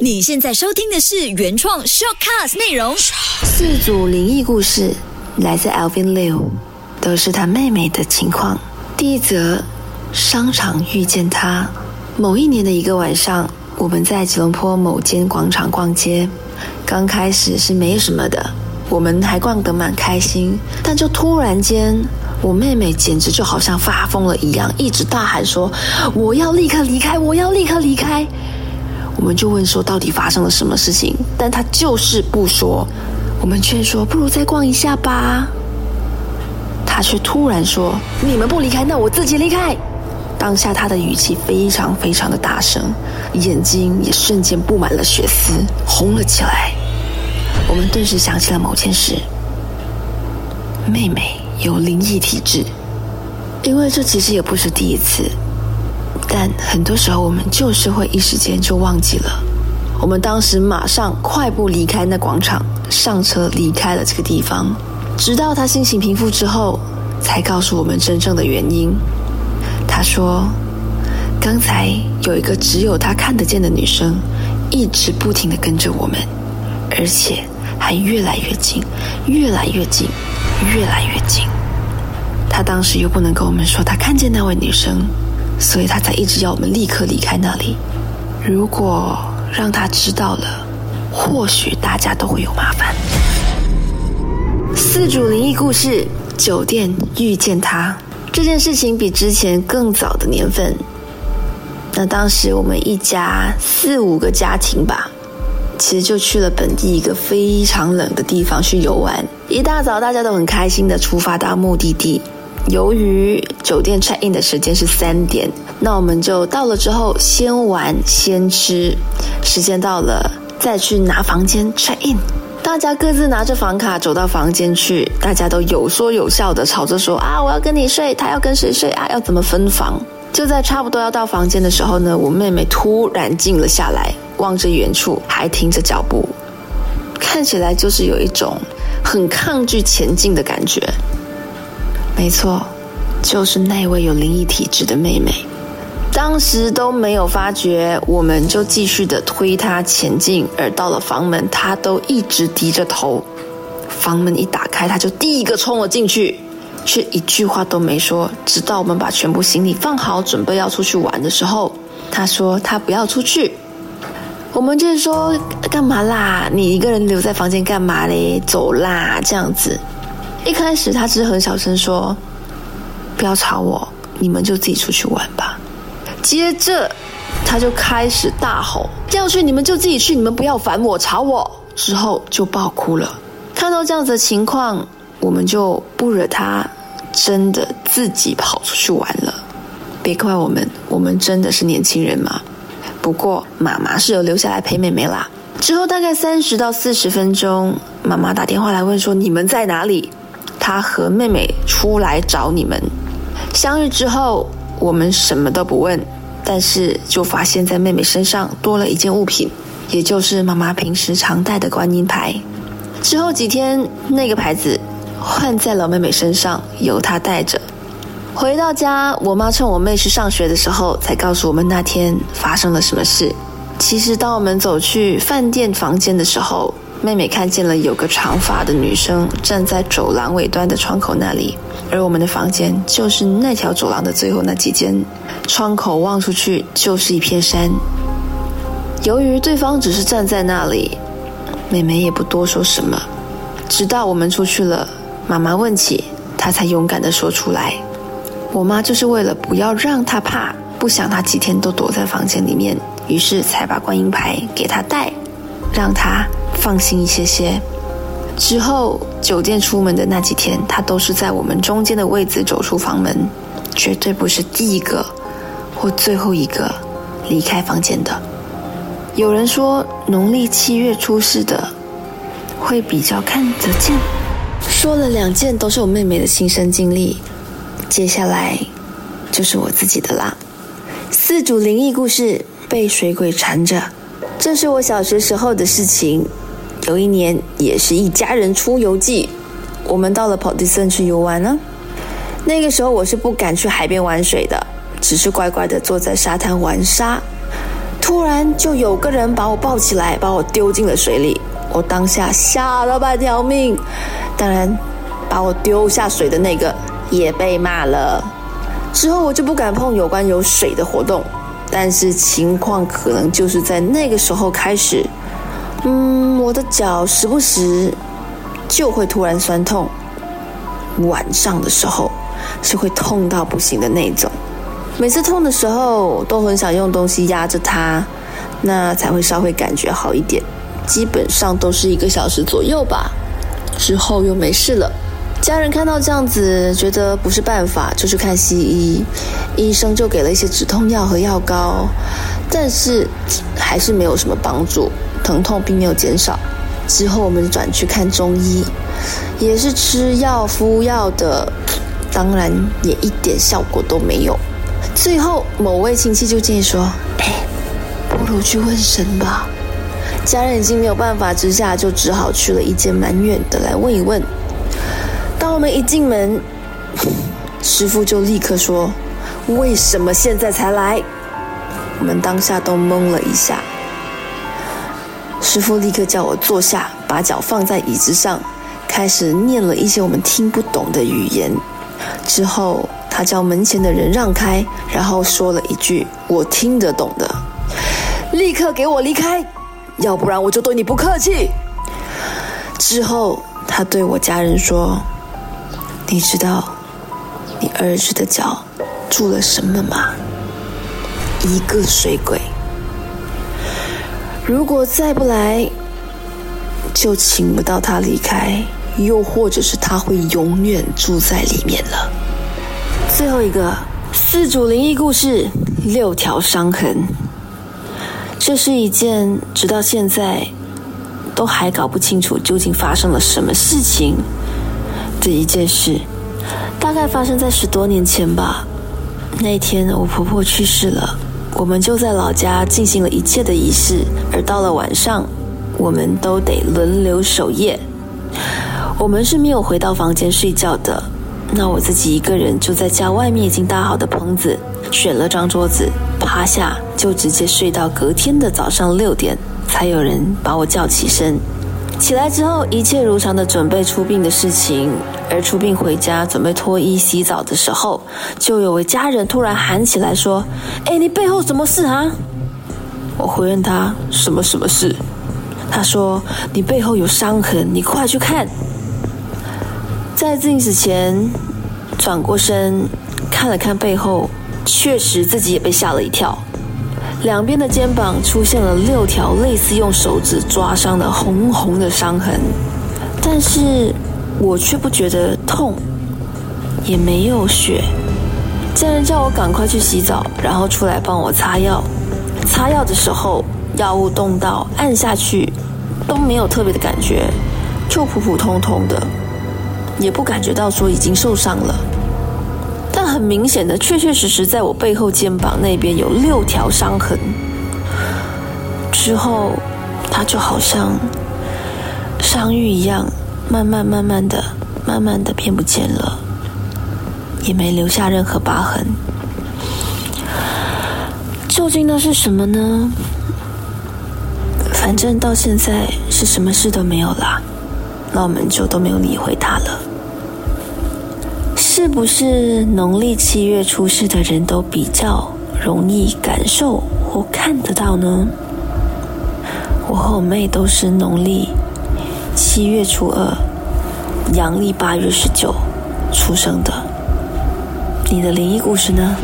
你现在收听的是原创 shortcast 内容。四组灵异故事来自 Alvin Liu，都是他妹妹的情况。第一则，商场遇见他。某一年的一个晚上，我们在吉隆坡某间广场逛街，刚开始是没什么的，我们还逛得蛮开心，但就突然间。我妹妹简直就好像发疯了一样，一直大喊说：“我要立刻离开，我要立刻离开。”我们就问说：“到底发生了什么事情？”但他就是不说。我们劝说：“不如再逛一下吧。”他却突然说：“你们不离开，那我自己离开。”当下他的语气非常非常的大声，眼睛也瞬间布满了血丝，红了起来。我们顿时想起了某件事，妹妹。有灵异体质，因为这其实也不是第一次，但很多时候我们就是会一时间就忘记了。我们当时马上快步离开那广场，上车离开了这个地方，直到他心情平复之后，才告诉我们真正的原因。他说，刚才有一个只有他看得见的女生，一直不停的跟着我们，而且还越来越近，越来越近。越来越近，他当时又不能跟我们说他看见那位女生，所以他才一直要我们立刻离开那里。如果让他知道了，或许大家都会有麻烦。四组灵异故事，酒店遇见他这件事情比之前更早的年份。那当时我们一家四五个家庭吧。其实就去了本地一个非常冷的地方去游玩。一大早，大家都很开心的出发到目的地。由于酒店 check in 的时间是三点，那我们就到了之后先玩先吃。时间到了，再去拿房间 check in。大家各自拿着房卡走到房间去，大家都有说有笑的吵着说啊，我要跟你睡，他要跟谁睡啊？要怎么分房？就在差不多要到房间的时候呢，我妹妹突然静了下来。望着远处，还停着脚步，看起来就是有一种很抗拒前进的感觉。没错，就是那位有灵异体质的妹妹。当时都没有发觉，我们就继续的推她前进，而到了房门，她都一直低着头。房门一打开，她就第一个冲了进去，却一句话都没说。直到我们把全部行李放好，准备要出去玩的时候，她说她不要出去。我们就是说，干嘛啦？你一个人留在房间干嘛嘞？走啦，这样子。一开始他只是很小声说：“不要吵我，你们就自己出去玩吧。”接着他就开始大吼：“要去你们就自己去，你们不要烦我、吵我。”之后就爆哭了。看到这样子的情况，我们就不惹他，真的自己跑出去玩了。别怪我们，我们真的是年轻人嘛。不过妈妈是有留下来陪妹妹啦。之后大概三十到四十分钟，妈妈打电话来问说：“你们在哪里？”她和妹妹出来找你们。相遇之后，我们什么都不问，但是就发现，在妹妹身上多了一件物品，也就是妈妈平时常戴的观音牌。之后几天，那个牌子换在了妹妹身上，由她戴着。回到家，我妈趁我妹去上学的时候，才告诉我们那天发生了什么事。其实，当我们走去饭店房间的时候，妹妹看见了有个长发的女生站在走廊尾端的窗口那里，而我们的房间就是那条走廊的最后那几间，窗口望出去就是一片山。由于对方只是站在那里，妹妹也不多说什么。直到我们出去了，妈妈问起，她才勇敢地说出来。我妈就是为了不要让她怕，不想她几天都躲在房间里面，于是才把观音牌给她戴，让她放心一些些。之后酒店出门的那几天，他都是在我们中间的位置走出房门，绝对不是第一个或最后一个离开房间的。有人说农历七月出世的会比较看得见。说了两件都是我妹妹的亲身经历。接下来就是我自己的啦。四组灵异故事被水鬼缠着，这是我小学时候的事情。有一年也是一家人出游记，我们到了跑迪森去游玩呢。那个时候我是不敢去海边玩水的，只是乖乖的坐在沙滩玩沙。突然就有个人把我抱起来，把我丢进了水里。我当下吓了半条命，当然，把我丢下水的那个也被骂了。之后我就不敢碰有关有水的活动，但是情况可能就是在那个时候开始，嗯，我的脚时不时就会突然酸痛，晚上的时候是会痛到不行的那种。每次痛的时候都很想用东西压着它，那才会稍微感觉好一点。基本上都是一个小时左右吧，之后又没事了。家人看到这样子，觉得不是办法，就去看西医。医生就给了一些止痛药和药膏，但是还是没有什么帮助，疼痛并没有减少。之后我们转去看中医，也是吃药敷药的，当然也一点效果都没有。最后某位亲戚就建议说：“哎，不如去问神吧。”家人已经没有办法之下，就只好去了一间蛮远的来问一问。当我们一进门，师傅就立刻说：“为什么现在才来？”我们当下都懵了一下。师傅立刻叫我坐下，把脚放在椅子上，开始念了一些我们听不懂的语言。之后，他叫门前的人让开，然后说了一句我听得懂的：“立刻给我离开！”要不然我就对你不客气。之后，他对我家人说：“你知道你儿子的脚住了什么吗？一个水鬼。如果再不来，就请不到他离开，又或者是他会永远住在里面了。”最后一个四组灵异故事，六条伤痕。这是一件直到现在都还搞不清楚究竟发生了什么事情的一件事，大概发生在十多年前吧。那天我婆婆去世了，我们就在老家进行了一切的仪式，而到了晚上，我们都得轮流守夜。我们是没有回到房间睡觉的，那我自己一个人就在家外面已经搭好的棚子，选了张桌子。趴下就直接睡到隔天的早上六点，才有人把我叫起身。起来之后，一切如常的准备出殡的事情。而出殡回家准备脱衣洗澡的时候，就有位家人突然喊起来说：“哎，你背后什么事啊？”我回问他：“什么什么事？”他说：“你背后有伤痕，你快去看。”在镜子前转过身看了看背后。确实，自己也被吓了一跳。两边的肩膀出现了六条类似用手指抓伤的红红的伤痕，但是我却不觉得痛，也没有血。家人叫我赶快去洗澡，然后出来帮我擦药。擦药的时候，药物动到按下去都没有特别的感觉，就普普通通的，也不感觉到说已经受伤了。但很明显的，确确实实在我背后肩膀那边有六条伤痕。之后，它就好像伤愈一样，慢慢慢慢的、慢慢的变不见了，也没留下任何疤痕。究竟那是什么呢？反正到现在是什么事都没有啦，那我们就都没有理会它了。是不是农历七月出世的人都比较容易感受或看得到呢？我和我妹都是农历七月初二，阳历八月十九出生的。你的灵异故事呢？